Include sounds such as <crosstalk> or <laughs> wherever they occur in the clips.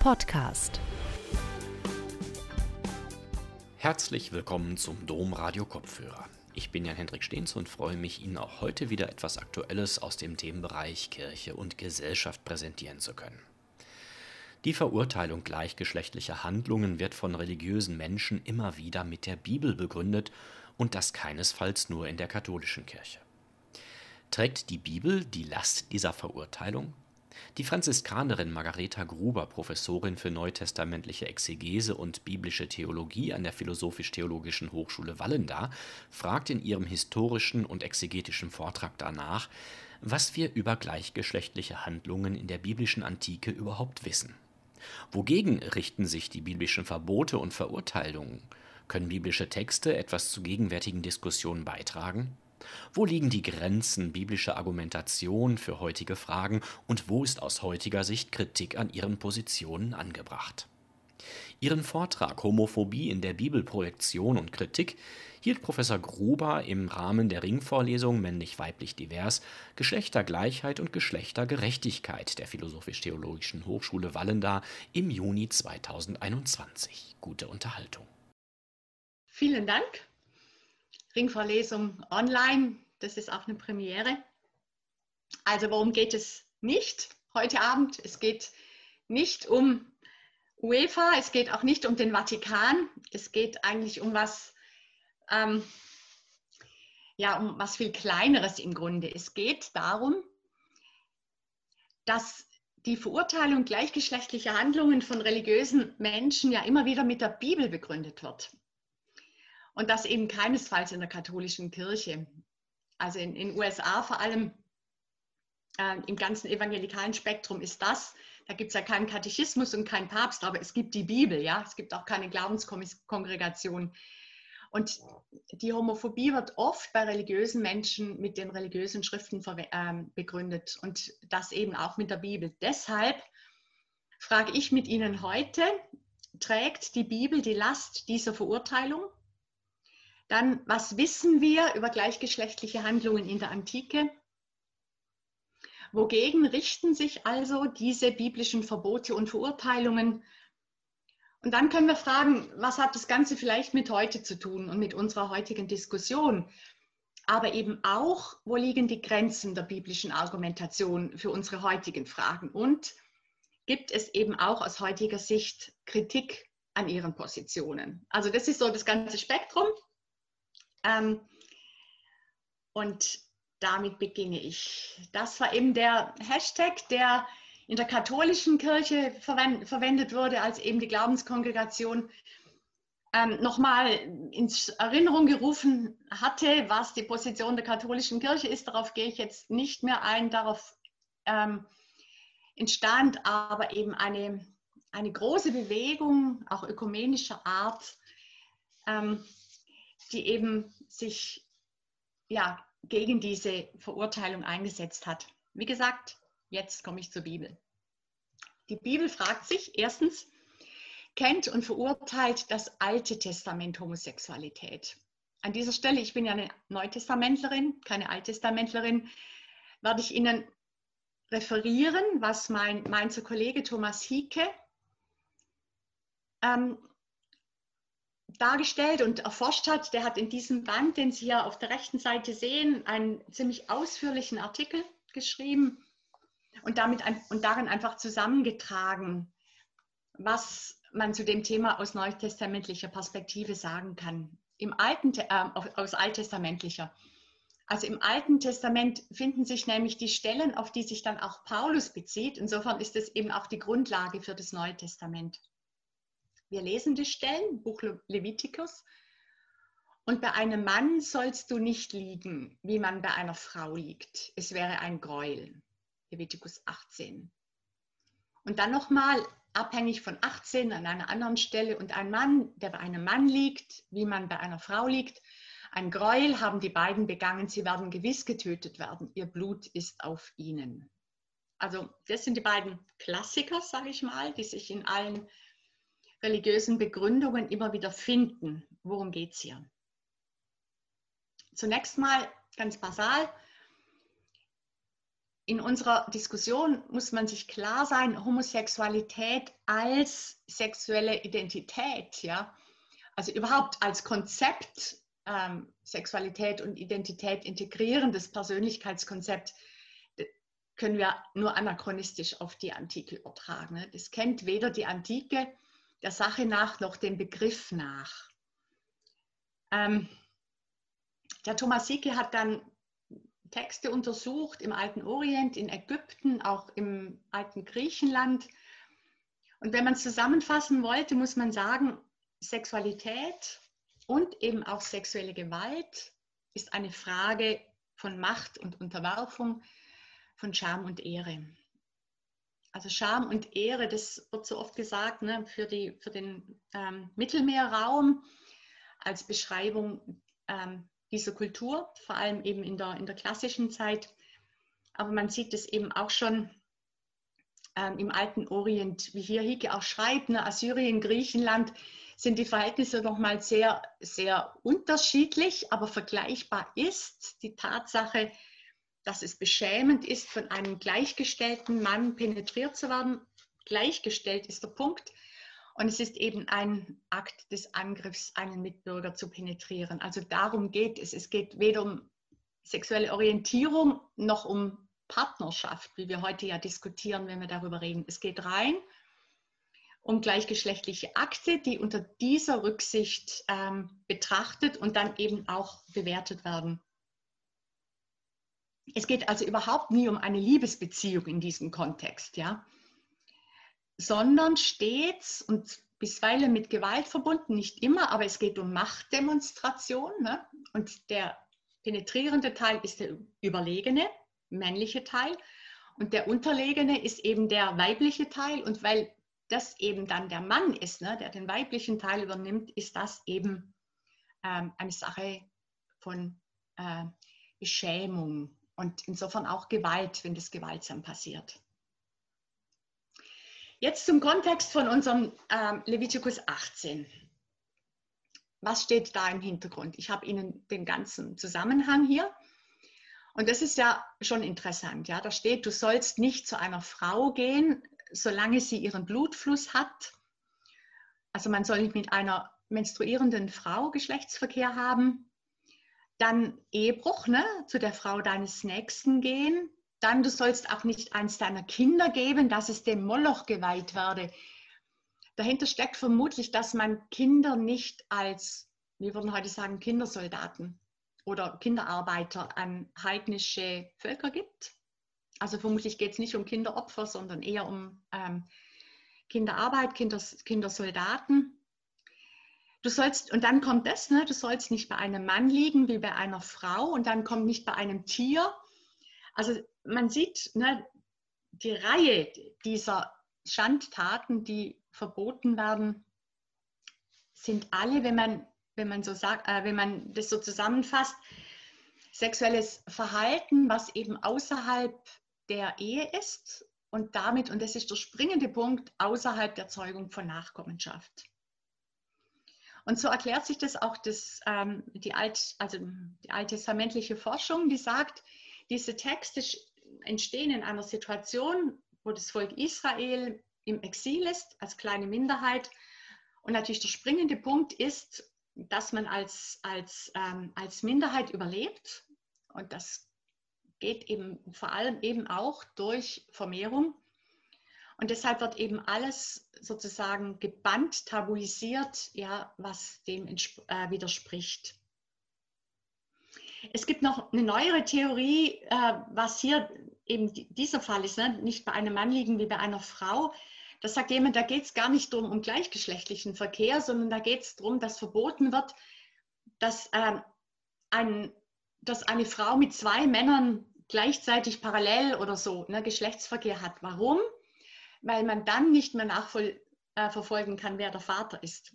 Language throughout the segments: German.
Podcast. Herzlich willkommen zum Dom Radio Kopfhörer. Ich bin Jan-Hendrik Stehns und freue mich, Ihnen auch heute wieder etwas Aktuelles aus dem Themenbereich Kirche und Gesellschaft präsentieren zu können. Die Verurteilung gleichgeschlechtlicher Handlungen wird von religiösen Menschen immer wieder mit der Bibel begründet und das keinesfalls nur in der katholischen Kirche. Trägt die Bibel die Last dieser Verurteilung? Die Franziskanerin Margareta Gruber, Professorin für neutestamentliche Exegese und biblische Theologie an der Philosophisch-Theologischen Hochschule Wallenda, fragt in ihrem historischen und exegetischen Vortrag danach, was wir über gleichgeschlechtliche Handlungen in der biblischen Antike überhaupt wissen. Wogegen richten sich die biblischen Verbote und Verurteilungen? Können biblische Texte etwas zu gegenwärtigen Diskussionen beitragen? Wo liegen die Grenzen biblischer Argumentation für heutige Fragen und wo ist aus heutiger Sicht Kritik an ihren Positionen angebracht? Ihren Vortrag Homophobie in der Bibelprojektion und Kritik hielt Professor Gruber im Rahmen der Ringvorlesung Männlich-Weiblich Divers Geschlechtergleichheit und Geschlechtergerechtigkeit der Philosophisch-Theologischen Hochschule Wallenda im Juni 2021. Gute Unterhaltung. Vielen Dank. Ringvorlesung online, das ist auch eine Premiere. Also worum geht es nicht heute Abend? Es geht nicht um UEFA, es geht auch nicht um den Vatikan, es geht eigentlich um was, ähm, ja, um was viel Kleineres im Grunde. Es geht darum, dass die Verurteilung gleichgeschlechtlicher Handlungen von religiösen Menschen ja immer wieder mit der Bibel begründet wird. Und das eben keinesfalls in der katholischen Kirche. Also in den USA vor allem äh, im ganzen evangelikalen Spektrum ist das. Da gibt es ja keinen Katechismus und keinen Papst, aber es gibt die Bibel, ja. Es gibt auch keine Glaubenskongregation. Und die Homophobie wird oft bei religiösen Menschen mit den religiösen Schriften äh, begründet und das eben auch mit der Bibel. Deshalb frage ich mit Ihnen heute, trägt die Bibel die Last dieser Verurteilung? Dann, was wissen wir über gleichgeschlechtliche Handlungen in der Antike? Wogegen richten sich also diese biblischen Verbote und Verurteilungen? Und dann können wir fragen, was hat das Ganze vielleicht mit heute zu tun und mit unserer heutigen Diskussion? Aber eben auch, wo liegen die Grenzen der biblischen Argumentation für unsere heutigen Fragen? Und gibt es eben auch aus heutiger Sicht Kritik an ihren Positionen? Also das ist so das ganze Spektrum. Ähm, und damit beginne ich. Das war eben der Hashtag, der in der katholischen Kirche verwend, verwendet wurde, als eben die Glaubenskongregation ähm, nochmal in Erinnerung gerufen hatte, was die Position der katholischen Kirche ist. Darauf gehe ich jetzt nicht mehr ein. Darauf ähm, entstand aber eben eine, eine große Bewegung, auch ökumenischer Art, ähm, die eben sich ja, gegen diese Verurteilung eingesetzt hat. Wie gesagt, jetzt komme ich zur Bibel. Die Bibel fragt sich erstens, kennt und verurteilt das Alte Testament Homosexualität? An dieser Stelle, ich bin ja eine Neutestamentlerin, keine Alttestamentlerin, werde ich Ihnen referieren, was mein Mainzer Kollege Thomas Hieke ähm, dargestellt und erforscht hat, der hat in diesem Band, den Sie hier auf der rechten Seite sehen, einen ziemlich ausführlichen Artikel geschrieben und, damit ein, und darin einfach zusammengetragen, was man zu dem Thema aus neutestamentlicher Perspektive sagen kann. Im Alten, äh, aus alttestamentlicher. Also im Alten Testament finden sich nämlich die Stellen, auf die sich dann auch Paulus bezieht. Insofern ist es eben auch die Grundlage für das Neue Testament. Wir lesen die Stellen, Buch Levitikus. Und bei einem Mann sollst du nicht liegen, wie man bei einer Frau liegt. Es wäre ein Gräuel. Levitikus 18. Und dann nochmal, abhängig von 18 an einer anderen Stelle, und ein Mann, der bei einem Mann liegt, wie man bei einer Frau liegt, ein Gräuel haben die beiden begangen, sie werden gewiss getötet werden, ihr Blut ist auf ihnen. Also das sind die beiden Klassiker, sage ich mal, die sich in allen religiösen Begründungen immer wieder finden. Worum geht es hier? Zunächst mal ganz basal. in unserer Diskussion muss man sich klar sein, Homosexualität als sexuelle Identität, ja, also überhaupt als Konzept ähm, Sexualität und Identität integrierendes Persönlichkeitskonzept, können wir nur anachronistisch auf die Antike übertragen. Ne? Das kennt weder die Antike der Sache nach noch den Begriff nach. Ähm, der Thomas Sieke hat dann Texte untersucht im alten Orient, in Ägypten, auch im alten Griechenland. Und wenn man es zusammenfassen wollte, muss man sagen, Sexualität und eben auch sexuelle Gewalt ist eine Frage von Macht und Unterwerfung, von Scham und Ehre. Also Scham und Ehre, das wird so oft gesagt ne, für, die, für den ähm, Mittelmeerraum als Beschreibung ähm, dieser Kultur, vor allem eben in der, in der klassischen Zeit. Aber man sieht es eben auch schon ähm, im alten Orient, wie hier Hike auch schreibt, ne, Assyrien, Griechenland, sind die Verhältnisse nochmal sehr, sehr unterschiedlich, aber vergleichbar ist die Tatsache, dass es beschämend ist, von einem gleichgestellten Mann penetriert zu werden. Gleichgestellt ist der Punkt. Und es ist eben ein Akt des Angriffs, einen Mitbürger zu penetrieren. Also darum geht es. Es geht weder um sexuelle Orientierung noch um Partnerschaft, wie wir heute ja diskutieren, wenn wir darüber reden. Es geht rein um gleichgeschlechtliche Akte, die unter dieser Rücksicht ähm, betrachtet und dann eben auch bewertet werden. Es geht also überhaupt nie um eine Liebesbeziehung in diesem Kontext, ja, sondern stets und bisweilen mit Gewalt verbunden, nicht immer, aber es geht um Machtdemonstration. Ne? Und der penetrierende Teil ist der überlegene, männliche Teil. Und der unterlegene ist eben der weibliche Teil. Und weil das eben dann der Mann ist, ne, der den weiblichen Teil übernimmt, ist das eben ähm, eine Sache von äh, Beschämung und insofern auch Gewalt, wenn das gewaltsam passiert. Jetzt zum Kontext von unserem ähm, Levitikus 18. Was steht da im Hintergrund? Ich habe Ihnen den ganzen Zusammenhang hier. Und das ist ja schon interessant. Ja? Da steht, du sollst nicht zu einer Frau gehen, solange sie ihren Blutfluss hat. Also man soll nicht mit einer menstruierenden Frau Geschlechtsverkehr haben. Dann Ehebruch, ne? zu der Frau deines Nächsten gehen. Dann, du sollst auch nicht eins deiner Kinder geben, dass es dem Moloch geweiht werde. Dahinter steckt vermutlich, dass man Kinder nicht als, wir würden heute sagen, Kindersoldaten oder Kinderarbeiter an heidnische Völker gibt. Also vermutlich geht es nicht um Kinderopfer, sondern eher um ähm, Kinderarbeit, Kinders, Kindersoldaten. Du sollst, und dann kommt das, ne, du sollst nicht bei einem Mann liegen wie bei einer Frau und dann kommt nicht bei einem Tier. Also man sieht ne, die Reihe dieser Schandtaten, die verboten werden, sind alle, wenn man, wenn man so sagt, äh, wenn man das so zusammenfasst, sexuelles Verhalten, was eben außerhalb der Ehe ist und damit, und das ist der springende Punkt, außerhalb der Zeugung von Nachkommenschaft. Und so erklärt sich das auch das, ähm, die, Alt, also die alttestamentliche Forschung, die sagt, diese Texte entstehen in einer Situation, wo das Volk Israel im Exil ist, als kleine Minderheit. Und natürlich der springende Punkt ist, dass man als, als, ähm, als Minderheit überlebt. Und das geht eben vor allem eben auch durch Vermehrung. Und deshalb wird eben alles sozusagen gebannt, tabuisiert, ja, was dem äh, widerspricht. Es gibt noch eine neuere Theorie, äh, was hier eben dieser Fall ist, ne? nicht bei einem Mann liegen wie bei einer Frau. Da sagt jemand, da geht es gar nicht darum, um gleichgeschlechtlichen Verkehr, sondern da geht es darum, dass verboten wird, dass, äh, ein, dass eine Frau mit zwei Männern gleichzeitig parallel oder so ne, Geschlechtsverkehr hat. Warum? Weil man dann nicht mehr nachverfolgen äh, kann, wer der Vater ist.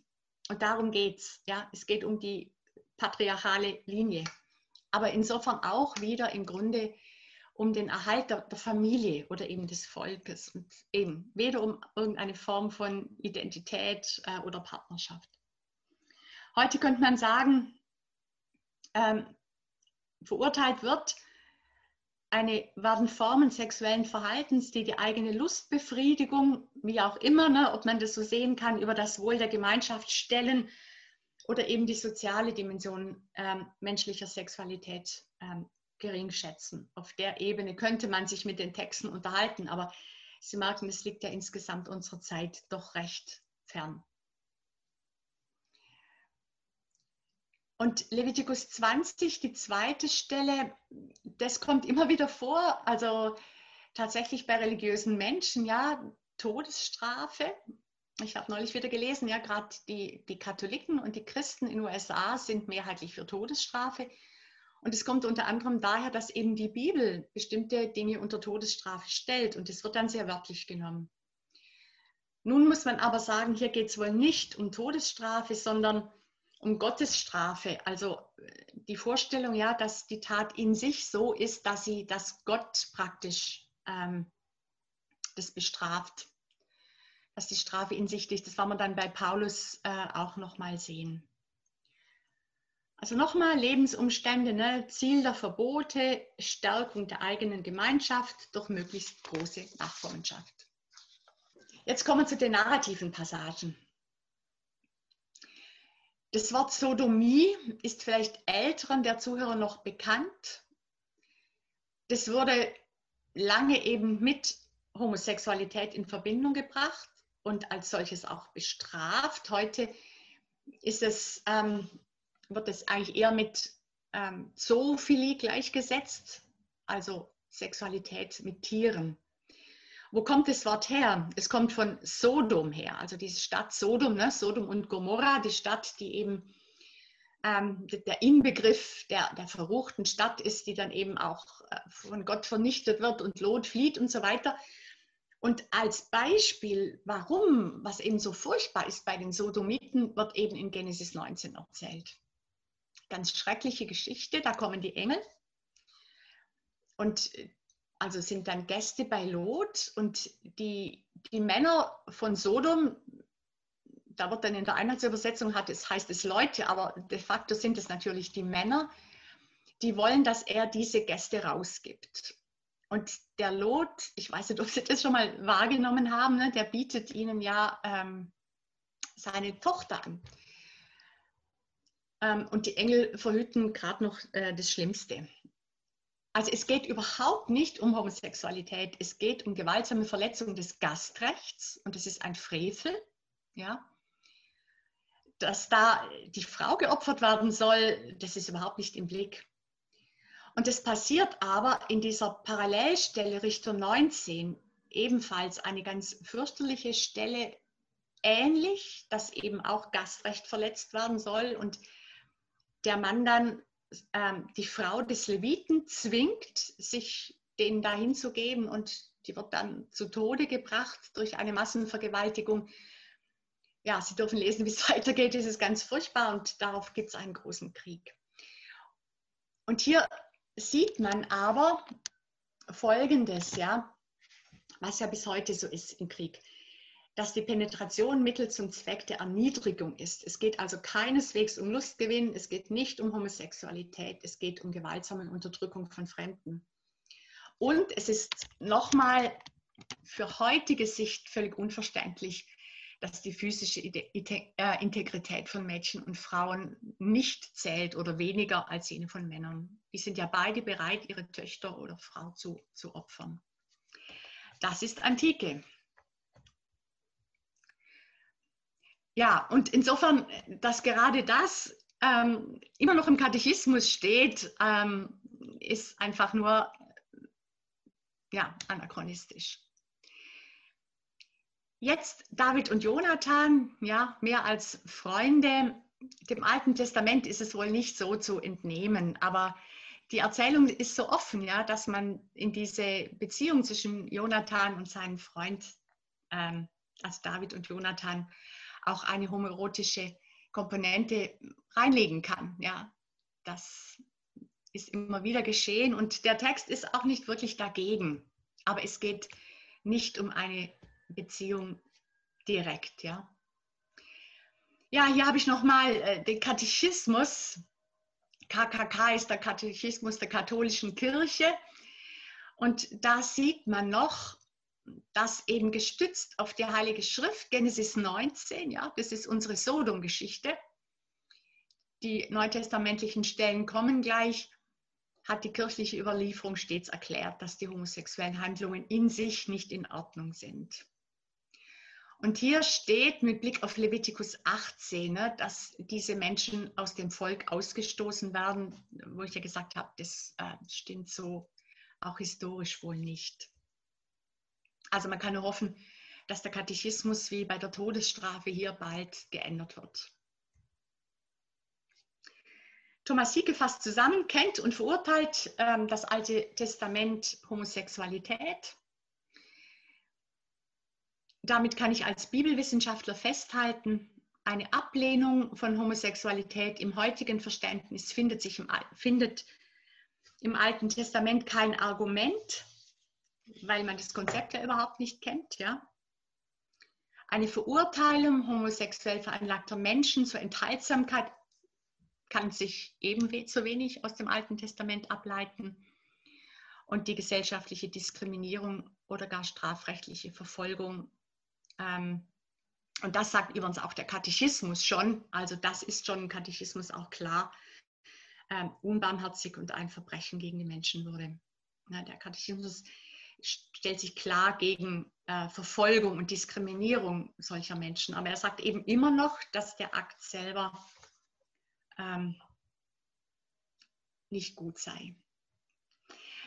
Und darum geht es. Ja? Es geht um die patriarchale Linie. Aber insofern auch wieder im Grunde um den Erhalt der, der, Familie oder eben des Volkes und eben weder um irgendeine Form von Identität äh, oder Partnerschaft. Heute könnte man sagen, ähm, verurteilt wird eine, werden Formen sexuellen Verhaltens, die die eigene Lustbefriedigung, wie auch immer, ne, ob man das so sehen kann, über das Wohl der Gemeinschaft stellen oder eben die soziale Dimension ähm, menschlicher Sexualität ähm, gering schätzen. Auf der Ebene könnte man sich mit den Texten unterhalten, aber Sie merken, es liegt ja insgesamt unserer Zeit doch recht fern. Und Levitikus 20, die zweite Stelle, das kommt immer wieder vor, also tatsächlich bei religiösen Menschen, ja, Todesstrafe. Ich habe neulich wieder gelesen, ja, gerade die, die Katholiken und die Christen in den USA sind mehrheitlich für Todesstrafe. Und es kommt unter anderem daher, dass eben die Bibel bestimmte Dinge unter Todesstrafe stellt und es wird dann sehr wörtlich genommen. Nun muss man aber sagen, hier geht es wohl nicht um Todesstrafe, sondern um Gottesstrafe. Also äh, die Vorstellung, ja, dass die Tat in sich so ist, dass sie, dass Gott praktisch ähm, das bestraft, dass die Strafe in sich liegt. Das war man dann bei Paulus äh, auch nochmal sehen. Also nochmal Lebensumstände, ne? Ziel der Verbote, Stärkung der eigenen Gemeinschaft durch möglichst große Nachkommenschaft. Jetzt kommen wir zu den narrativen Passagen. Das Wort Sodomie ist vielleicht älteren der Zuhörer noch bekannt. Das wurde lange eben mit Homosexualität in Verbindung gebracht und als solches auch bestraft. Heute ist es, ähm, wird es eigentlich eher mit ähm, Zoophilie gleichgesetzt, also Sexualität mit Tieren. Wo kommt das Wort her? Es kommt von Sodom her, also diese Stadt Sodom, ne? Sodom und Gomorra, die Stadt, die eben ähm, der Inbegriff der, der verruchten Stadt ist, die dann eben auch äh, von Gott vernichtet wird und Lot flieht und so weiter. Und als Beispiel, warum, was eben so furchtbar ist bei den Sodomiten, wird eben in Genesis 19 erzählt. Ganz schreckliche Geschichte, da kommen die Engel und äh, also sind dann Gäste bei Lot und die, die Männer von Sodom, da wird dann in der Einheitsübersetzung hat, es heißt es Leute, aber de facto sind es natürlich die Männer, die wollen, dass er diese Gäste rausgibt. Und der Lot, ich weiß nicht, ob Sie das schon mal wahrgenommen haben, ne, der bietet ihnen ja ähm, seine Tochter an. Ähm, und die Engel verhüten gerade noch äh, das Schlimmste. Also es geht überhaupt nicht um Homosexualität, es geht um gewaltsame Verletzung des Gastrechts und das ist ein Frevel, ja. Dass da die Frau geopfert werden soll, das ist überhaupt nicht im Blick. Und das passiert aber in dieser Parallelstelle Richter 19 ebenfalls eine ganz fürchterliche Stelle ähnlich, dass eben auch Gastrecht verletzt werden soll und der Mann dann ähm, die Frau des Leviten zwingt, sich denen dahin zu geben und die wird dann zu Tode gebracht durch eine Massenvergewaltigung. Ja, Sie dürfen lesen, wie es <laughs> weitergeht. Es ist ganz furchtbar und darauf gibt es einen großen Krieg. Und hier sieht man aber Folgendes, ja, was ja bis heute so ist im Krieg dass die Penetration Mittel zum Zweck der Erniedrigung ist. Es geht also keineswegs um Lustgewinn, es geht nicht um Homosexualität, es geht um gewaltsame Unterdrückung von Fremden. Und es ist nochmal für heutige Sicht völlig unverständlich, dass die physische äh, Integrität von Mädchen und Frauen nicht zählt oder weniger als jene von Männern. Die sind ja beide bereit, ihre Töchter oder Frau zu, zu opfern. Das ist Antike. Ja, und insofern, dass gerade das ähm, immer noch im Katechismus steht, ähm, ist einfach nur ja, anachronistisch. Jetzt David und Jonathan, ja, mehr als Freunde. Dem Alten Testament ist es wohl nicht so zu entnehmen, aber die Erzählung ist so offen, ja, dass man in diese Beziehung zwischen Jonathan und seinem Freund, ähm, also David und Jonathan, auch eine homoerotische Komponente reinlegen kann. Ja, das ist immer wieder geschehen und der Text ist auch nicht wirklich dagegen. Aber es geht nicht um eine Beziehung direkt. Ja, ja hier habe ich nochmal äh, den Katechismus. KKK ist der Katechismus der katholischen Kirche. Und da sieht man noch, dass eben gestützt auf die Heilige Schrift, Genesis 19, ja, das ist unsere Sodom-Geschichte, die neutestamentlichen Stellen kommen gleich, hat die kirchliche Überlieferung stets erklärt, dass die homosexuellen Handlungen in sich nicht in Ordnung sind. Und hier steht mit Blick auf Levitikus 18, ne, dass diese Menschen aus dem Volk ausgestoßen werden, wo ich ja gesagt habe, das äh, stimmt so auch historisch wohl nicht. Also man kann nur hoffen, dass der Katechismus wie bei der Todesstrafe hier bald geändert wird. Thomas Sieke fasst zusammen, kennt und verurteilt ähm, das Alte Testament Homosexualität. Damit kann ich als Bibelwissenschaftler festhalten, eine Ablehnung von Homosexualität im heutigen Verständnis findet, sich im, findet im Alten Testament kein Argument, weil man das Konzept ja überhaupt nicht kennt. Ja? Eine Verurteilung homosexuell veranlagter Menschen zur Enthaltsamkeit kann sich ebenso wenig aus dem Alten Testament ableiten. Und die gesellschaftliche Diskriminierung oder gar strafrechtliche Verfolgung. Ähm, und das sagt übrigens auch der Katechismus schon. Also das ist schon im Katechismus auch klar. Ähm, unbarmherzig und ein Verbrechen gegen die Menschenwürde. Der Katechismus stellt sich klar gegen äh, Verfolgung und Diskriminierung solcher Menschen. Aber er sagt eben immer noch, dass der Akt selber ähm, nicht gut sei.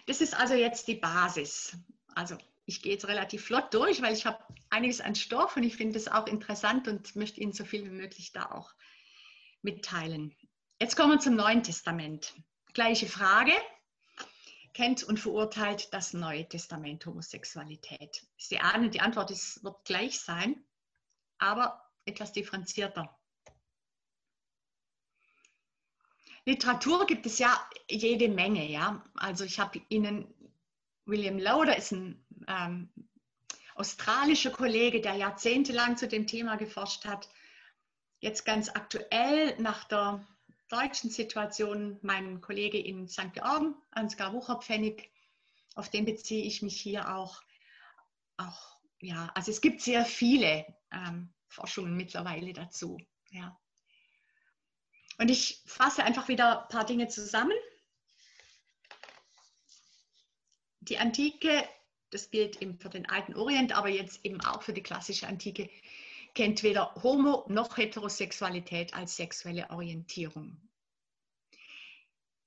Das ist also jetzt die Basis. Also ich gehe jetzt relativ flott durch, weil ich habe einiges an Stoff und ich finde es auch interessant und möchte Ihnen so viel wie möglich da auch mitteilen. Jetzt kommen wir zum Neuen Testament. Gleiche Frage. Kennt und verurteilt das Neue Testament Homosexualität? Sie ahnen, die Antwort ist, wird gleich sein, aber etwas differenzierter. Literatur gibt es ja jede Menge, ja. Also ich habe Ihnen William Lauder ist ein ähm, australischer Kollege, der jahrzehntelang zu dem Thema geforscht hat. Jetzt ganz aktuell nach der deutschen Situation mein Kollege in St. Georgen, Ansgar Wucherpfennig, auf den beziehe ich mich hier auch. auch ja, also es gibt sehr viele ähm, Forschungen mittlerweile dazu. Ja. Und ich fasse einfach wieder ein paar Dinge zusammen. Die Antike, das gilt eben für den alten Orient, aber jetzt eben auch für die klassische Antike, kennt weder Homo noch Heterosexualität als sexuelle Orientierung.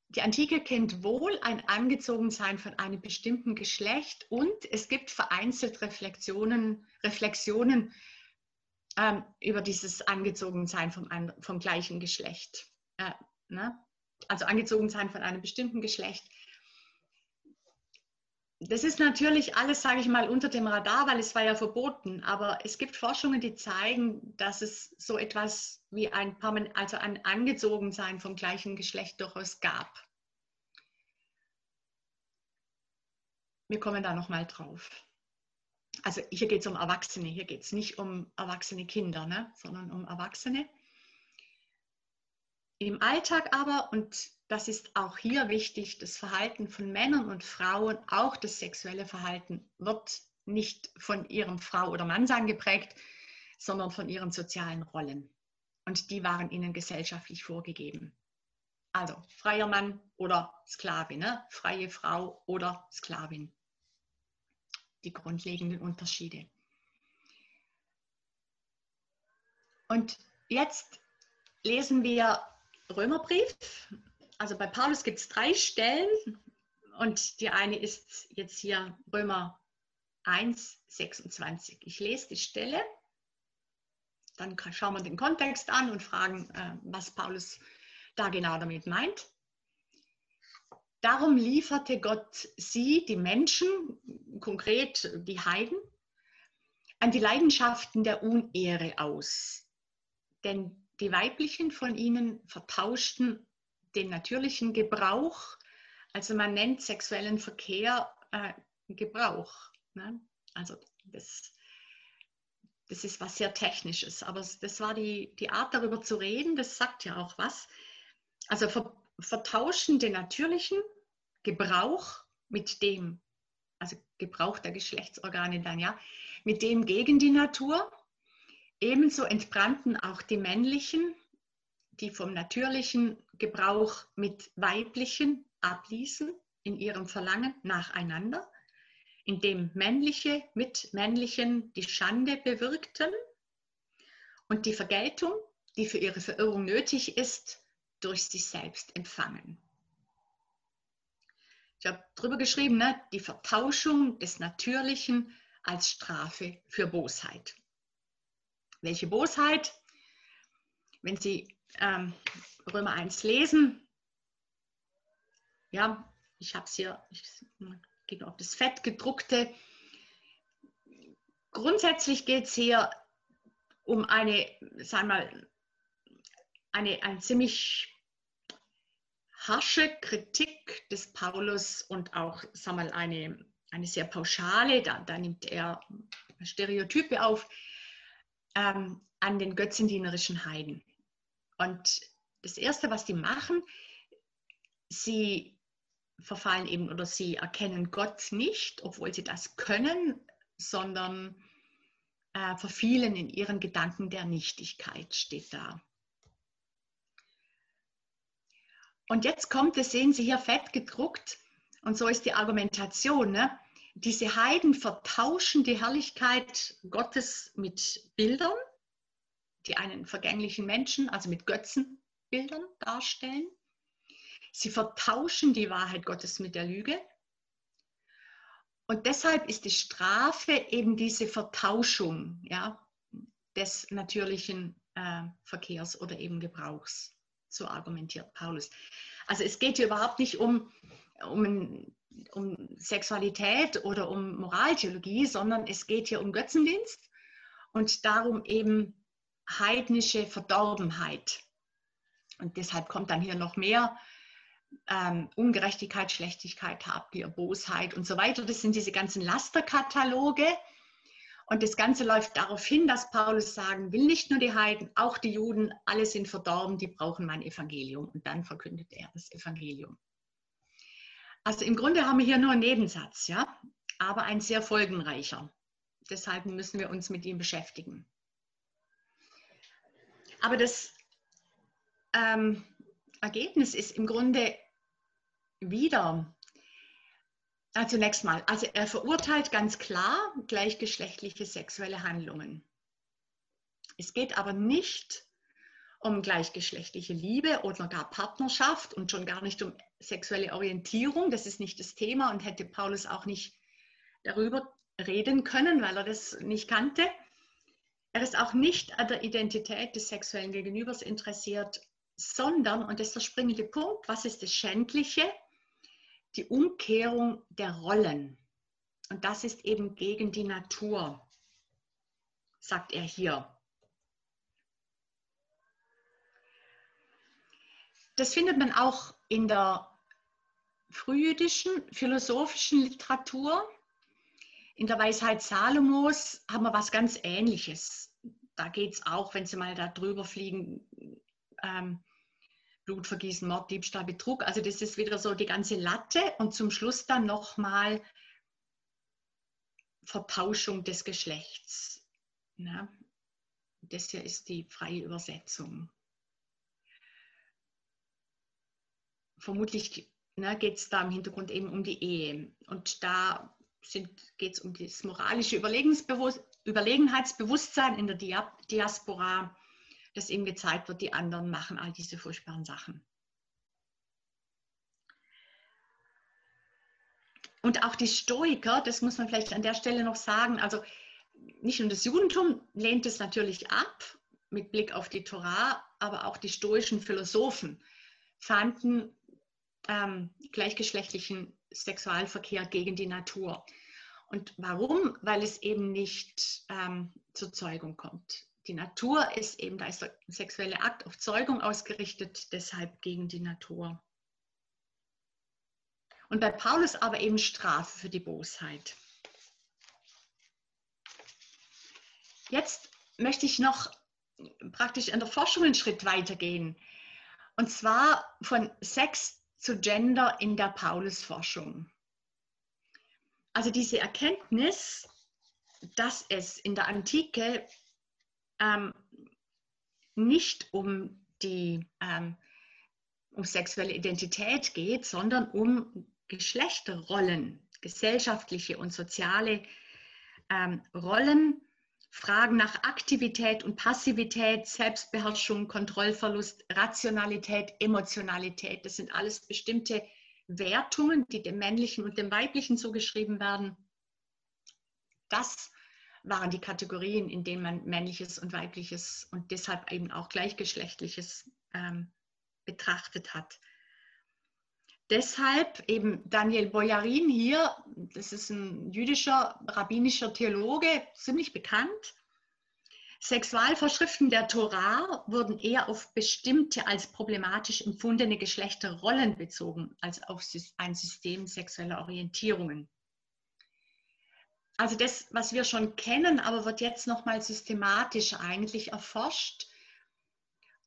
Die Antike kennt wohl ein Angezogensein von einem bestimmten Geschlecht und es gibt vereinzelt Reflexionen, Reflexionen ähm, über dieses Angezogensein vom, vom gleichen Geschlecht. Äh, ne? Also Angezogensein von einem bestimmten Geschlecht. Das ist natürlich alles, sage ich mal, unter dem Radar, weil es war ja verboten. Aber es gibt Forschungen, die zeigen, dass es so etwas wie ein, also ein Angezogensein vom gleichen Geschlecht durchaus gab. Wir kommen da nochmal drauf also hier geht es um Erwachsene, hier geht es nicht um erwachsene Kinder, ne, sondern um Erwachsene. Im Alltag aber, und das ist auch hier wichtig, das Verhalten von Männern und Frauen, auch das sexuelle Verhalten, wird nicht von ihrem Frau oder Mann sein geprägt, sondern von ihren sozialen Rollen. Und die waren ihnen gesellschaftlich vorgegeben. Also freier Mann oder Sklavin, ne? freie Frau oder Sklavin die grundlegenden Unterschiede. Und jetzt lesen wir Römerbrief. Also bei Paulus gibt es drei Stellen und die eine ist jetzt hier Römer 1, 26. Ich lese die Stelle, dann schauen wir den Kontext an und fragen, äh, was Paulus da genau damit meint. Darum lieferte Gott sie, die Menschen, konkret die Heiden, an die Leidenschaften der Unehre aus. Denn die weiblichen von ihnen vertauschten den natürlichen Gebrauch, also man nennt sexuellen Verkehr äh, Gebrauch. Ne? Also das, das ist was sehr Technisches, aber das war die, die Art darüber zu reden, das sagt ja auch was. Also ver, vertauschen den natürlichen Gebrauch mit dem also Gebrauch der Geschlechtsorgane dann, ja, mit dem gegen die Natur. Ebenso entbrannten auch die männlichen, die vom natürlichen Gebrauch mit weiblichen abließen in ihrem Verlangen nacheinander, indem männliche mit männlichen die Schande bewirkten und die Vergeltung, die für ihre Verirrung nötig ist, durch sich selbst empfangen. Ich habe darüber geschrieben, ne, die Vertauschung des Natürlichen als Strafe für Bosheit. Welche Bosheit? Wenn Sie ähm, Römer 1 lesen, ja, ich habe es hier, ich gehe auf das Fett gedruckte. Grundsätzlich geht es hier um eine, sagen wir mal, eine, ein ziemlich harsche Kritik des Paulus und auch sagen wir mal, eine, eine sehr pauschale, da, da nimmt er Stereotype auf, ähm, an den götzendienerischen Heiden. Und das Erste, was die machen, sie verfallen eben oder sie erkennen Gott nicht, obwohl sie das können, sondern äh, verfielen in ihren Gedanken der Nichtigkeit, steht da. Und jetzt kommt es, sehen Sie hier fett gedruckt, und so ist die Argumentation. Ne? Diese Heiden vertauschen die Herrlichkeit Gottes mit Bildern, die einen vergänglichen Menschen, also mit Götzenbildern darstellen. Sie vertauschen die Wahrheit Gottes mit der Lüge. Und deshalb ist die Strafe eben diese Vertauschung ja, des natürlichen äh, Verkehrs oder eben Gebrauchs so argumentiert Paulus. Also es geht hier überhaupt nicht um, um, um Sexualität oder um Moraltheologie, sondern es geht hier um Götzendienst und darum eben heidnische Verdorbenheit. Und deshalb kommt dann hier noch mehr ähm, Ungerechtigkeit, Schlechtigkeit, Habgier, Bosheit und so weiter. Das sind diese ganzen Lasterkataloge, und das Ganze läuft darauf hin, dass Paulus sagen will, nicht nur die Heiden, auch die Juden, alle sind verdorben, die brauchen mein Evangelium. Und dann verkündet er das Evangelium. Also im Grunde haben wir hier nur einen Nebensatz, ja, aber ein sehr folgenreicher. Deshalb müssen wir uns mit ihm beschäftigen. Aber das ähm, Ergebnis ist im Grunde wieder ja, zunächst mal, also er verurteilt ganz klar gleichgeschlechtliche sexuelle Handlungen. Es geht aber nicht um gleichgeschlechtliche Liebe oder gar Partnerschaft und schon gar nicht um sexuelle Orientierung. Das ist nicht das Thema und hätte Paulus auch nicht darüber reden können, weil er das nicht kannte. Er ist auch nicht an der Identität des sexuellen Gegenübers interessiert, sondern, und das ist der springende Punkt, was ist das Schändliche? die Umkehrung der Rollen. Und das ist eben gegen die Natur, sagt er hier. Das findet man auch in der frühjüdischen philosophischen Literatur. In der Weisheit Salomos haben wir was ganz Ähnliches. Da geht es auch, wenn Sie mal da drüber fliegen, ähm, Blutvergießen, Mord, Diebstahl, Betrug. Also das ist wieder so die ganze Latte und zum Schluss dann nochmal Vertauschung des Geschlechts. Ja, das hier ist die freie Übersetzung. Vermutlich ne, geht es da im Hintergrund eben um die Ehe. Und da geht es um das moralische Überlegenheitsbewusstsein in der Diaspora dass ihm gezeigt wird, die anderen machen all diese furchtbaren Sachen. Und auch die Stoiker, das muss man vielleicht an der Stelle noch sagen, also nicht nur das Judentum lehnt es natürlich ab mit Blick auf die Torah, aber auch die stoischen Philosophen fanden ähm, gleichgeschlechtlichen Sexualverkehr gegen die Natur. Und warum? Weil es eben nicht ähm, zur Zeugung kommt die Natur ist eben, da ist der sexuelle Akt auf Zeugung ausgerichtet, deshalb gegen die Natur. Und bei Paulus aber eben Strafe für die Bosheit. Jetzt möchte ich noch praktisch in der Forschung einen Schritt weitergehen. Und zwar von Sex zu Gender in der Paulusforschung. also diese Erkenntnis, dass es in der Antike ähm, nicht um die ähm, um sexuelle Identität geht, sondern um Geschlechterrollen, gesellschaftliche und soziale ähm, Rollen, Fragen nach Aktivität und Passivität, Selbstbeherrschung, Kontrollverlust, Rationalität, Emotionalität. Das sind alles bestimmte Wertungen, die dem männlichen und dem weiblichen zugeschrieben werden. Das waren die Kategorien, in denen man männliches und weibliches und deshalb eben auch gleichgeschlechtliches ähm, betrachtet hat. Deshalb eben Daniel Boyarin hier, das ist ein jüdischer rabbinischer Theologe, ziemlich bekannt. Sexualvorschriften der Torah wurden eher auf bestimmte als problematisch empfundene Geschlechterrollen bezogen, als auf ein System sexueller Orientierungen. Also das, was wir schon kennen, aber wird jetzt nochmal systematisch eigentlich erforscht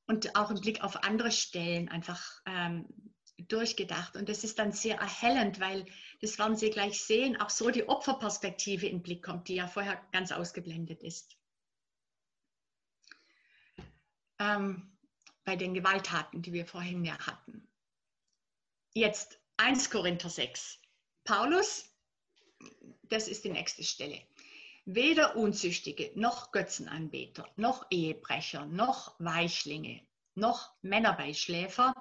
und auch im Blick auf andere Stellen einfach ähm, durchgedacht. Und das ist dann sehr erhellend, weil, das werden Sie gleich sehen, auch so die Opferperspektive in Blick kommt, die ja vorher ganz ausgeblendet ist. Ähm, bei den Gewalttaten, die wir vorhin ja hatten. Jetzt 1 Korinther 6. Paulus, das ist die nächste Stelle. Weder Unzüchtige, noch Götzenanbeter, noch Ehebrecher, noch Weichlinge, noch Männerbeischläfer,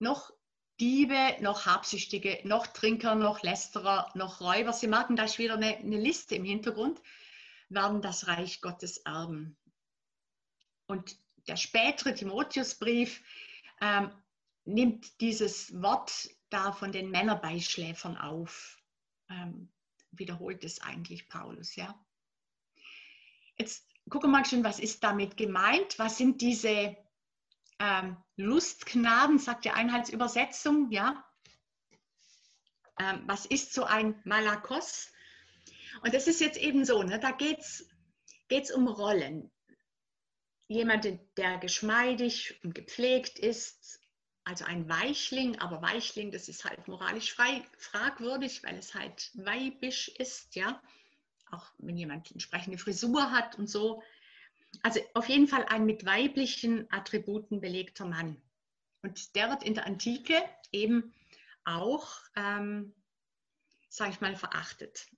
noch Diebe, noch Habsüchtige, noch Trinker, noch Lästerer, noch Räuber. Sie merken, da ist wieder eine, eine Liste im Hintergrund, werden das Reich Gottes erben. Und der spätere Timotheusbrief ähm, nimmt dieses Wort da von den Männerbeischläfern auf. Ähm, wiederholt es eigentlich Paulus, ja. Jetzt gucken wir mal schon, was ist damit gemeint? Was sind diese ähm, Lustknaben, sagt die Einheitsübersetzung, ja. Ähm, was ist so ein Malakos? Und das ist jetzt eben so, ne, da geht es um Rollen. Jemand, der geschmeidig und gepflegt ist, also ein Weichling, aber Weichling, das ist halt moralisch frei, fragwürdig, weil es halt weibisch ist, ja. Auch wenn jemand entsprechende Frisur hat und so. Also auf jeden Fall ein mit weiblichen Attributen belegter Mann. Und der wird in der Antike eben auch, ähm, sage ich mal, verachtet,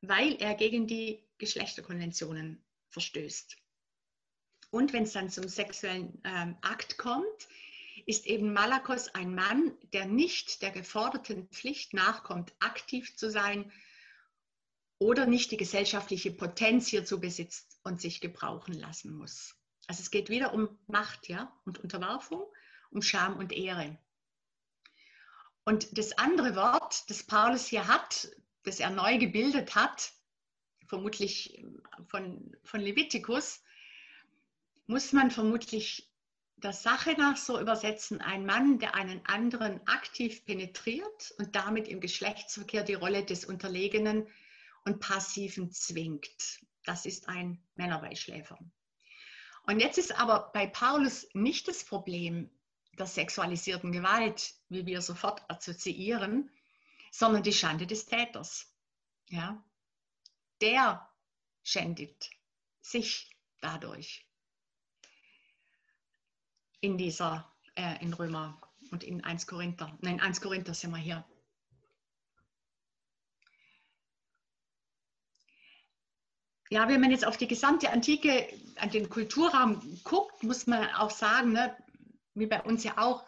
weil er gegen die Geschlechterkonventionen verstößt. Und wenn es dann zum sexuellen ähm, Akt kommt, ist eben Malakos ein Mann, der nicht der geforderten Pflicht nachkommt, aktiv zu sein oder nicht die gesellschaftliche Potenz hierzu besitzt und sich gebrauchen lassen muss. Also es geht wieder um Macht ja, und Unterwerfung, um Scham und Ehre. Und das andere Wort, das Paulus hier hat, das er neu gebildet hat, vermutlich von, von Levitikus, muss man vermutlich der Sache nach so übersetzen, ein Mann, der einen anderen aktiv penetriert und damit im Geschlechtsverkehr die Rolle des Unterlegenen und Passiven zwingt. Das ist ein Männerbeischläfer. Und jetzt ist aber bei Paulus nicht das Problem der sexualisierten Gewalt, wie wir sofort assoziieren, sondern die Schande des Täters. Ja? Der schändet sich dadurch in dieser, äh, in Römer und in 1 Korinther. Nein, 1 Korinther sind wir hier. Ja, wenn man jetzt auf die gesamte Antike, an den Kulturraum guckt, muss man auch sagen, ne, wie bei uns ja auch,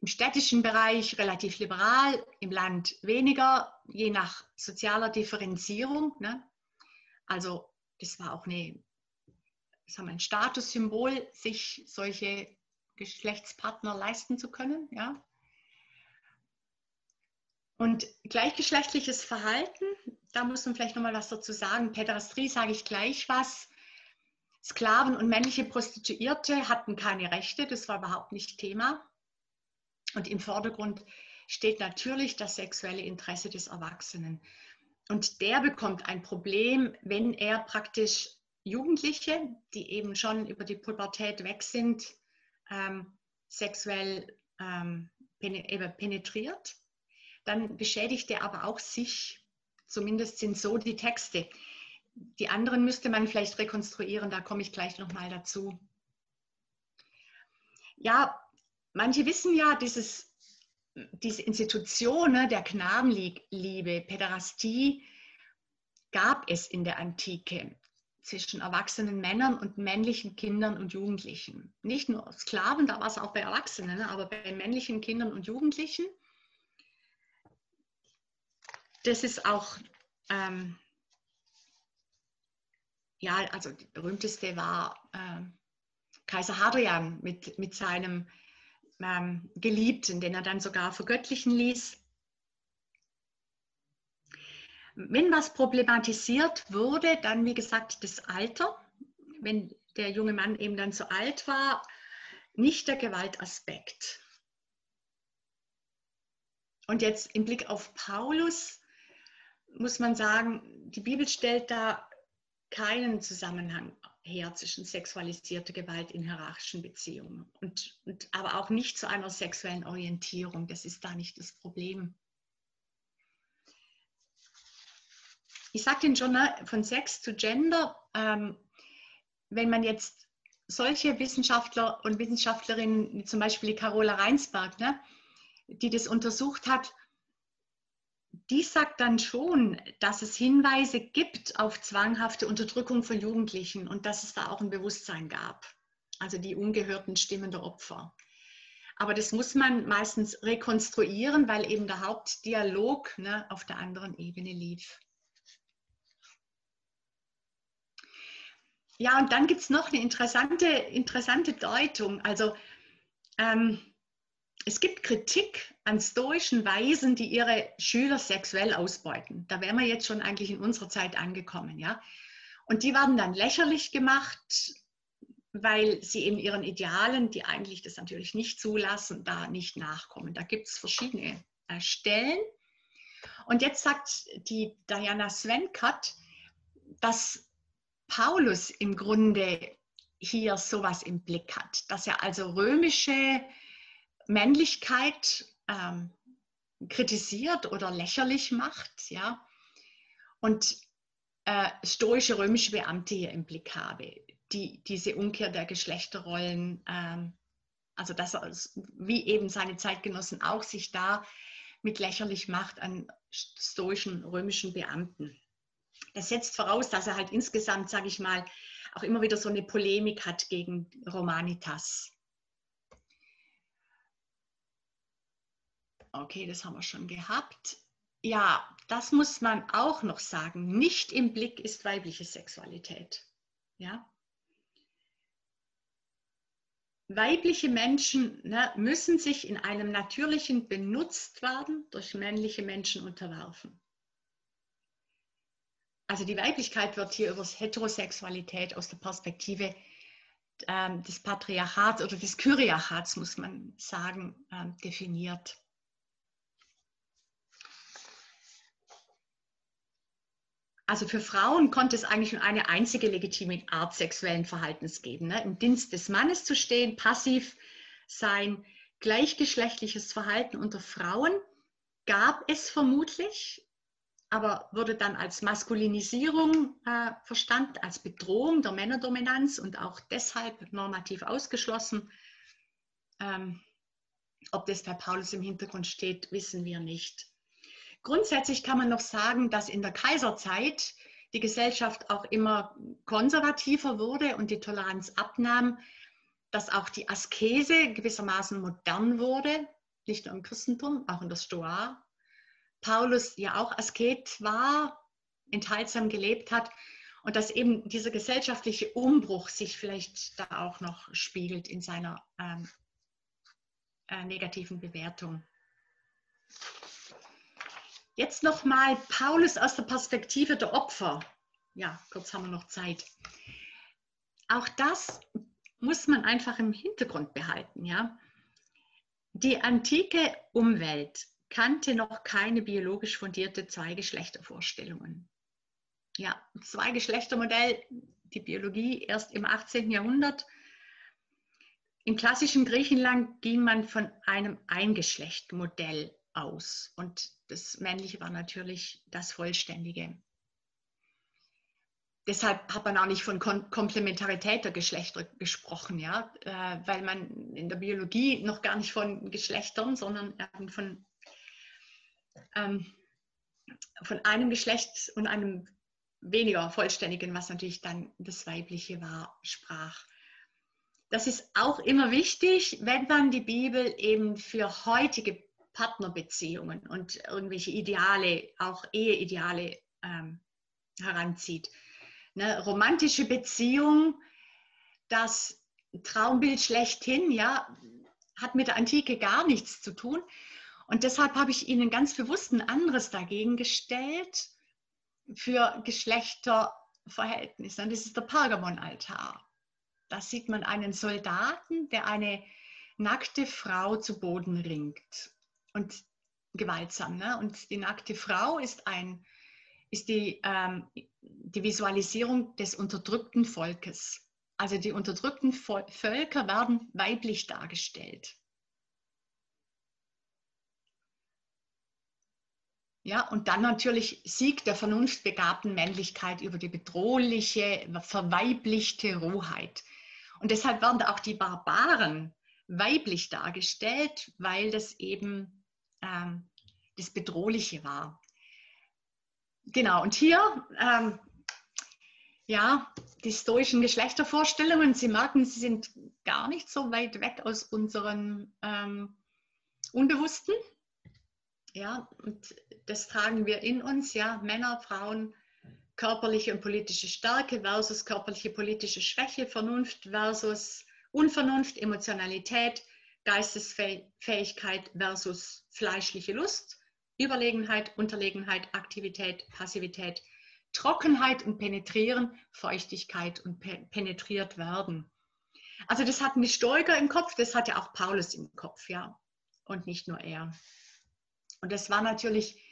im städtischen Bereich relativ liberal, im Land weniger, je nach sozialer Differenzierung. Ne? Also das war auch eine, das haben ein Statussymbol, sich solche Geschlechtspartner leisten zu können. Ja? Und gleichgeschlechtliches Verhalten, da muss man vielleicht nochmal was dazu sagen. Päderastrie sage ich gleich was. Sklaven und männliche Prostituierte hatten keine Rechte, das war überhaupt nicht Thema. Und im Vordergrund steht natürlich das sexuelle Interesse des Erwachsenen. Und der bekommt ein Problem, wenn er praktisch Jugendliche, die eben schon über die Pubertät weg sind, ähm, sexuell ähm, penetriert dann beschädigt er aber auch sich. Zumindest sind so die Texte. Die anderen müsste man vielleicht rekonstruieren, da komme ich gleich nochmal dazu. Ja, manche wissen ja, dieses, diese Institution ne, der Knabenliebe, Päderastie, gab es in der Antike zwischen erwachsenen Männern und männlichen Kindern und Jugendlichen. Nicht nur Sklaven, da war es auch bei Erwachsenen, ne, aber bei männlichen Kindern und Jugendlichen. Das ist auch, ähm, ja, also die berühmteste war äh, Kaiser Hadrian mit, mit seinem ähm, Geliebten, den er dann sogar vergöttlichen ließ. Wenn was problematisiert wurde, dann wie gesagt das Alter, wenn der junge Mann eben dann zu alt war, nicht der Gewaltaspekt. Und jetzt im Blick auf Paulus muss man sagen, die Bibel stellt da keinen Zusammenhang her zwischen sexualisierter Gewalt in hierarchischen Beziehungen und, und aber auch nicht zu einer sexuellen Orientierung. Das ist da nicht das Problem. ich Ihnen schon, ne, von Sex zu Gender, ähm, wenn man jetzt solche Wissenschaftler und Wissenschaftlerinnen, wie zum Beispiel die Carola Reinsberg, ne, die das untersucht hat, die sagt dann schon, dass es Hinweise gibt auf zwanghafte Unterdrückung von Jugendlichen und dass es da auch ein Bewusstsein gab, also die ungehörten Stimmen der Opfer. Aber das muss man meistens rekonstruieren, weil eben der Hauptdialog ne, auf der anderen Ebene lief. Ja, und dann gibt es noch eine interessante, interessante Deutung. Also ähm, es gibt Kritik an stoischen Weisen, die ihre Schüler sexuell ausbeuten. Da wären wir jetzt schon eigentlich in unserer Zeit angekommen, ja. Und die werden dann lächerlich gemacht, weil sie eben ihren Idealen, die eigentlich das natürlich nicht zulassen, da nicht nachkommen. Da gibt es verschiedene äh, Stellen. Und jetzt sagt die Diana Svenkert, dass Paulus im Grunde hier sowas im Blick hat, dass er also römische Männlichkeit ähm, kritisiert oder lächerlich macht, ja, und äh, stoische römische Beamte hier im Blick habe, die diese Umkehr der Geschlechterrollen, ähm, also dass er, wie eben seine Zeitgenossen auch sich da mit lächerlich macht an stoischen römischen Beamten. Das setzt voraus, dass er halt insgesamt, sage ich mal, auch immer wieder so eine Polemik hat gegen Romanitas. Okay, das haben wir schon gehabt. Ja, das muss man auch noch sagen. Nicht im Blick ist weibliche Sexualität. Ja? Weibliche Menschen ne, müssen sich in einem natürlichen Benutztwerden durch männliche Menschen unterwerfen also die Weiblichkeit wird hier über Heterosexualität aus der Perspektive ähm, des Patriarchats oder des Kyriachats, muss man sagen, ähm, definiert. Also für Frauen konnte es eigentlich nur eine einzige legitime Art sexuellen Verhaltens geben. Ne? Im Dienst des Mannes zu stehen, passiv sein, gleichgeschlechtliches Verhalten unter Frauen gab es vermutlich, aber wurde dann als Maskulinisierung äh, verstanden, als Bedrohung der Männerdominanz und auch deshalb normativ ausgeschlossen. Ähm, ob das bei Paulus im Hintergrund steht, wissen wir nicht. Grundsätzlich kann man noch sagen, dass in der Kaiserzeit die Gesellschaft auch immer konservativer wurde und die Toleranz abnahm, dass auch die Askese gewissermaßen modern wurde, nicht nur im Christentum, auch in der Stoa Paulus ja auch Asket war, enthaltsam gelebt hat und dass eben dieser gesellschaftliche Umbruch sich vielleicht da auch noch spiegelt in seiner ähm, äh, negativen Bewertung. Jetzt nochmal Paulus aus der Perspektive der Opfer. Ja, kurz haben wir noch Zeit. Auch das muss man einfach im Hintergrund behalten. Ja? Die antike Umwelt kannte noch keine biologisch fundierte Zweigeschlechtervorstellungen. Ja, Zweigeschlechtermodell, die Biologie erst im 18. Jahrhundert. Im klassischen Griechenland ging man von einem Eingeschlechtmodell aus. Und das Männliche war natürlich das Vollständige. Deshalb hat man auch nicht von Komplementarität der Geschlechter gesprochen, ja, äh, weil man in der Biologie noch gar nicht von Geschlechtern, sondern von, ähm, von einem Geschlecht und einem weniger vollständigen, was natürlich dann das Weibliche war, sprach. Das ist auch immer wichtig, wenn man die Bibel eben für heutige Partnerbeziehungen und irgendwelche Ideale, auch Eheideale ähm, heranzieht. Eine romantische Beziehung, das Traumbild schlechthin, ja, hat mit der Antike gar nichts zu tun. Und deshalb habe ich Ihnen ganz bewusst ein anderes dagegen gestellt für Geschlechterverhältnisse. Und das ist der Pergamonaltar. Da sieht man einen Soldaten, der eine nackte Frau zu Boden ringt und gewaltsam. Ne? Und die nackte Frau ist, ein, ist die, ähm, die Visualisierung des unterdrückten Volkes. Also die unterdrückten Völker werden weiblich dargestellt. Ja, und dann natürlich Sieg der vernunftbegabten Männlichkeit über die bedrohliche, verweiblichte Rohheit. Und deshalb werden auch die Barbaren weiblich dargestellt, weil das eben ähm, das Bedrohliche war. Genau, und hier, ähm, ja, die stoischen Geschlechtervorstellungen, Sie merken, sie sind gar nicht so weit weg aus unseren ähm, Unbewussten. Ja, und das tragen wir in uns, ja, Männer, Frauen, körperliche und politische Stärke versus körperliche politische Schwäche, Vernunft versus Unvernunft, Emotionalität, Geistesfähigkeit versus fleischliche Lust, Überlegenheit, Unterlegenheit, Aktivität, Passivität, Trockenheit und Penetrieren, Feuchtigkeit und penetriert werden. Also das hatten die Stoiker im Kopf, das hatte auch Paulus im Kopf, ja, und nicht nur er. Und das war natürlich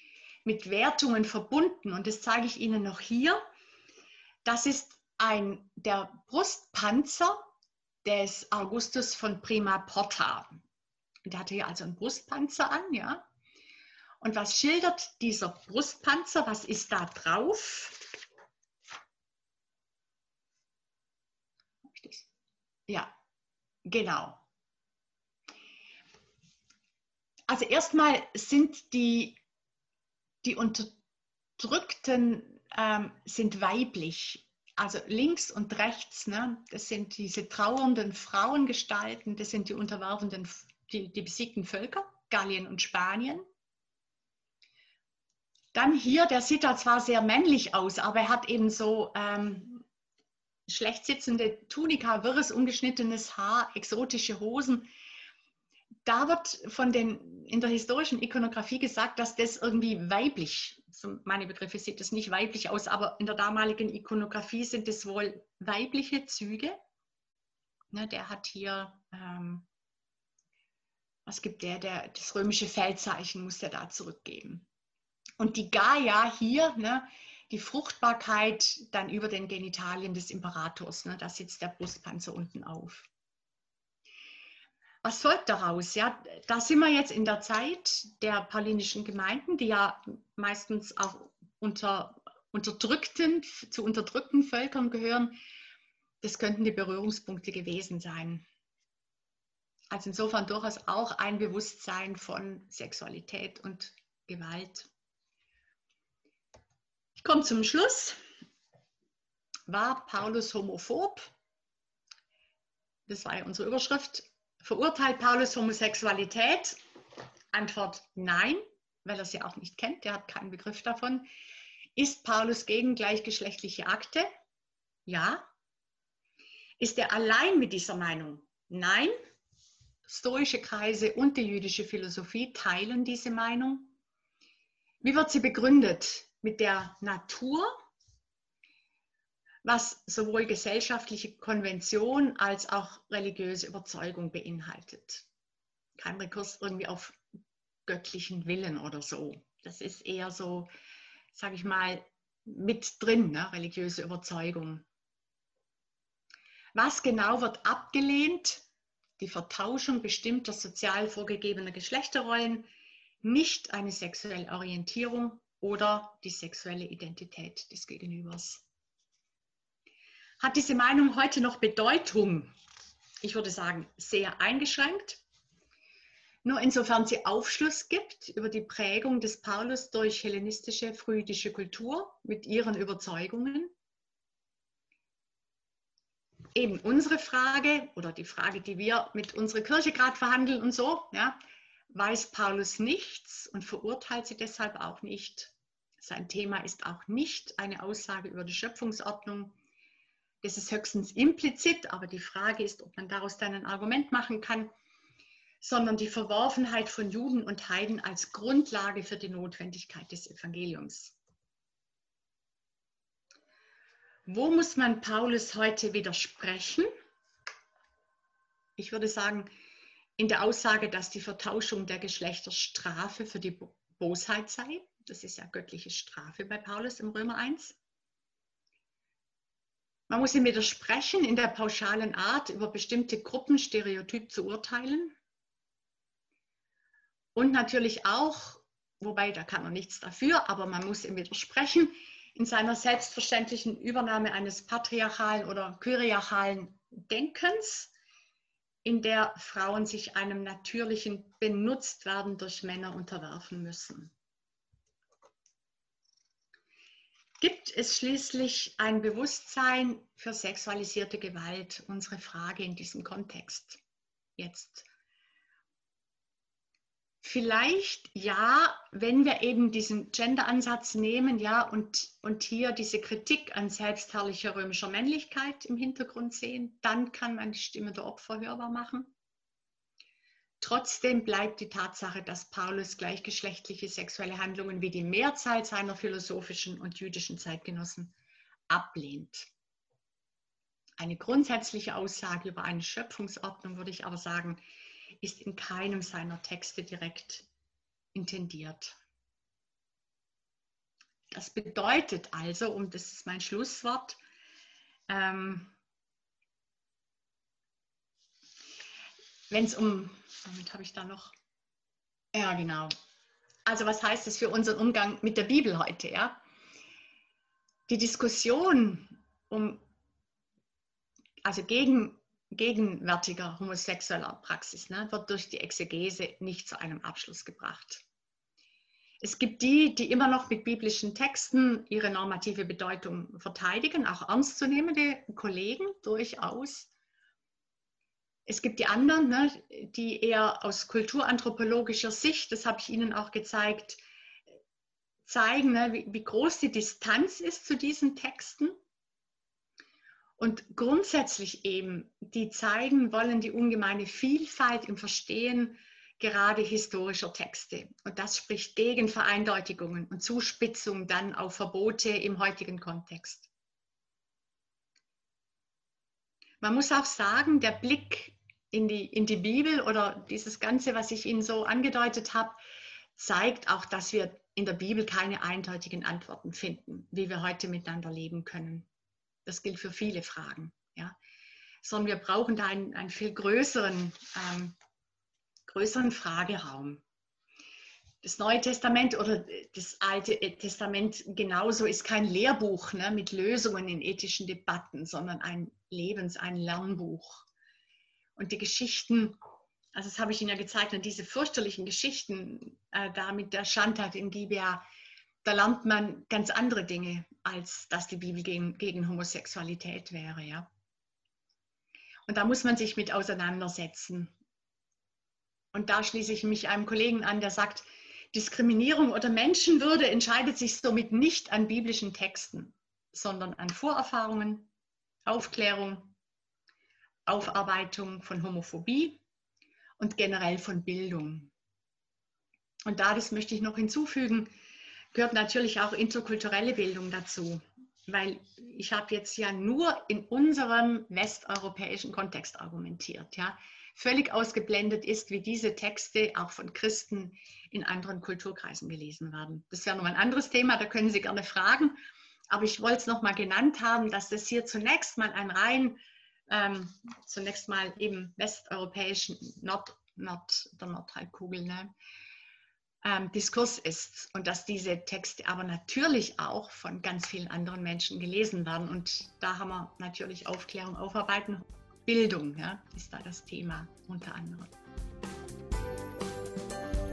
mit Wertungen verbunden und das zeige ich Ihnen noch hier. Das ist ein, der Brustpanzer des Augustus von Prima Porta. Der hatte hier also einen Brustpanzer an, ja. Und was schildert dieser Brustpanzer? Was ist da drauf? Ja, genau. Also erstmal sind die die Unterdrückten ähm, sind weiblich. Also links und rechts, ne, das sind diese trauernden Frauengestalten, das sind die unterwerfenden, die, die besiegten Völker, Gallien und Spanien. Dann hier, der sieht da zwar sehr männlich aus, aber er hat eben so ähm, schlecht sitzende Tunika, wirres, ungeschnittenes Haar, exotische Hosen da wird von den, in der historischen Ikonografie gesagt, dass das irgendwie weiblich, so meine Begriffe sieht das nicht weiblich aus, aber in der damaligen Ikonografie sind es wohl weibliche Züge. Ne, der hat hier, ähm, was gibt der, der, das römische Feldzeichen muss er da zurückgeben. Und die Gaia hier, ne, die Fruchtbarkeit dann über den Genitalien des Imperators, ne, da sitzt der Brustpanzer unten auf was folgt daraus? Ja, da sind wir jetzt in der Zeit der paulinischen Gemeinden, die ja meistens auch unter unterdrückten, zu unterdrückten Völkern gehören. Das könnten die Berührungspunkte gewesen sein. Also insofern durchaus auch ein Bewusstsein von Sexualität und Gewalt. Ich komme zum Schluss. War Paulus homophob? Das war ja unsere Überschrift. Verurteilt Paulus Homosexualität? Antwort nein, weil er sie auch nicht kennt, der hat keinen Begriff davon. Ist Paulus gegen gleichgeschlechtliche Akte? Ja. Ist er allein mit dieser Meinung? Nein. Stoische Kreise und die jüdische Philosophie teilen diese Meinung. Wie wird sie begründet? Mit der Natur was sowohl gesellschaftliche Konvention als auch religiöse Überzeugung beinhaltet. Kein Rekurs irgendwie auf göttlichen Willen oder so. Das ist eher so, sage ich mal, mit drin, ne? religiöse Überzeugung. Was genau wird abgelehnt? Die Vertauschung bestimmter sozial vorgegebener Geschlechterrollen nicht eine sexuelle Orientierung oder die sexuelle Identität des Gegenübers. Hat diese Meinung heute noch Bedeutung? Ich würde sagen, sehr eingeschränkt. Nur insofern sie Aufschluss gibt über die Prägung des Paulus durch hellenistische, frühjüdische Kultur mit ihren Überzeugungen. Eben unsere Frage oder die Frage, die wir mit unserer Kirche gerade verhandeln und so, ja, weiß Paulus nichts und verurteilt sie deshalb auch nicht. Sein Thema ist auch nicht eine Aussage über die Schöpfungsordnung. Das ist höchstens implizit, aber die Frage ist, ob man daraus dann ein Argument machen kann sondern die Verworfenheit von Juden und Heiden als Grundlage für die Notwendigkeit des Evangeliums. Wo muss man Paulus heute widersprechen? Ich würde sagen, in der Aussage, dass die Vertauschung der Geschlechter Strafe für die Bosheit sei. Das ist ja göttliche Strafe bei Paulus im Römer 1. Man muss ihm widersprechen in der pauschalen Art, über bestimmte Gruppen stereotyp zu urteilen. Und natürlich auch, wobei da kann man nichts dafür, aber man muss ihm widersprechen, in seiner selbstverständlichen Übernahme eines patriarchalen oder kyriarchalen Denkens, in der Frauen sich einem natürlichen Benutztwerden durch Männer unterwerfen müssen. Gibt es schließlich ein Bewusstsein für sexualisierte Gewalt? Unsere Frage in diesem Kontext jetzt. Vielleicht ja, wenn wir eben diesen Gender-Ansatz nehmen, ja, und, und hier diese Kritik an selbstherrlicher römischer Männlichkeit im Hintergrund sehen, dann kann man die Stimme der Opfer hörbar machen. Trotzdem bleibt die Tatsache, dass Paulus gleichgeschlechtliche sexuelle Handlungen wie die Mehrzahl seiner philosophischen und jüdischen Zeitgenossen ablehnt. Eine grundsätzliche Aussage über eine Schöpfungsordnung würde ich aber sagen, ist in keinem seiner Texte direkt intendiert. Das bedeutet also, und das ist mein Schlusswort, ähm, wenn es um, damit habe ich da noch, ja genau, also was heißt das für unseren Umgang mit der Bibel heute, ja? Die Diskussion um, also gegen gegenwärtiger homosexueller Praxis ne, wird durch die Exegese nicht zu einem Abschluss gebracht. Es gibt die, die immer noch mit biblischen Texten ihre normative Bedeutung verteidigen, auch ernstzunehmende Kollegen durchaus. Es gibt die anderen, ne, die eher aus kulturanthropologischer Sicht, das habe ich Ihnen auch gezeigt, zeigen, ne, wie, wie groß die Distanz ist zu diesen Texten und grundsätzlich eben, die zeigen wollen die ungemeine Vielfalt im Verstehen gerade historischer Texte. Und das spricht gegen Vereindeutigungen und Zuspitzung dann auf Verbote im heutigen Kontext. Man muss auch sagen, der Blick in die, in die Bibel oder dieses Ganze, was ich Ihnen so angedeutet habe, zeigt auch, dass wir in der Bibel keine eindeutigen Antworten finden, wie wir heute miteinander leben können. Das gilt für viele Fragen. Ja. Sondern wir brauchen da einen, einen viel größeren, ähm, größeren Frageraum. Das Neue Testament oder das Alte Testament genauso ist kein Lehrbuch ne, mit Lösungen in ethischen Debatten, sondern ein Lebens-, ein Lernbuch. Und die Geschichten, also das habe ich Ihnen ja gezeigt, und diese fürchterlichen Geschichten äh, da mit der Schandtat in Gibea, da lernt man ganz andere Dinge, als dass die Bibel gegen, gegen Homosexualität wäre. Ja? Und da muss man sich mit auseinandersetzen. Und da schließe ich mich einem Kollegen an, der sagt, Diskriminierung oder Menschenwürde entscheidet sich somit nicht an biblischen Texten, sondern an Vorerfahrungen, Aufklärung, Aufarbeitung von Homophobie und generell von Bildung. Und da, das möchte ich noch hinzufügen, gehört natürlich auch interkulturelle Bildung dazu, weil ich habe jetzt ja nur in unserem westeuropäischen Kontext argumentiert, ja. Völlig ausgeblendet ist, wie diese Texte auch von Christen in anderen Kulturkreisen gelesen werden. Das wäre noch ein anderes Thema, da können Sie gerne fragen. Aber ich wollte es noch mal genannt haben, dass das hier zunächst mal ein rein, ähm, zunächst mal eben westeuropäischen Nord, Nord, der Nordhalbkugel, ne? ähm, Diskurs ist und dass diese Texte aber natürlich auch von ganz vielen anderen Menschen gelesen werden. Und da haben wir natürlich Aufklärung, Aufarbeiten, Bildung ja, ist da das Thema unter anderem.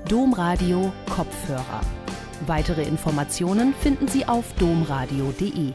Domradio Kopfhörer. Weitere Informationen finden Sie auf domradio.de.